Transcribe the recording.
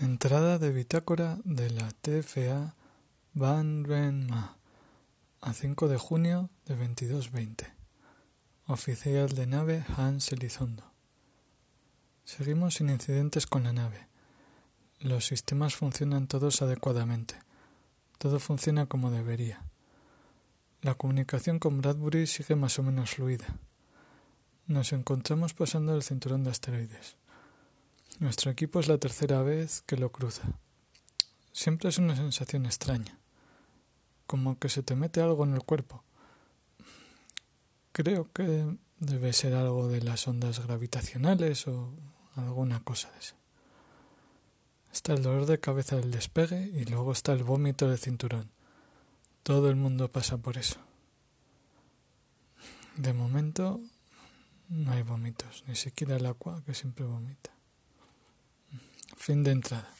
Entrada de bitácora de la TFA Van Renma a 5 de junio de 2220. Oficial de nave Hans Elizondo. Seguimos sin incidentes con la nave. Los sistemas funcionan todos adecuadamente. Todo funciona como debería. La comunicación con Bradbury sigue más o menos fluida. Nos encontramos pasando el cinturón de asteroides. Nuestro equipo es la tercera vez que lo cruza. Siempre es una sensación extraña, como que se te mete algo en el cuerpo. Creo que debe ser algo de las ondas gravitacionales o alguna cosa de eso. Está el dolor de cabeza del despegue y luego está el vómito del cinturón. Todo el mundo pasa por eso. De momento no hay vómitos, ni siquiera el agua que siempre vomita. Fin de entrada.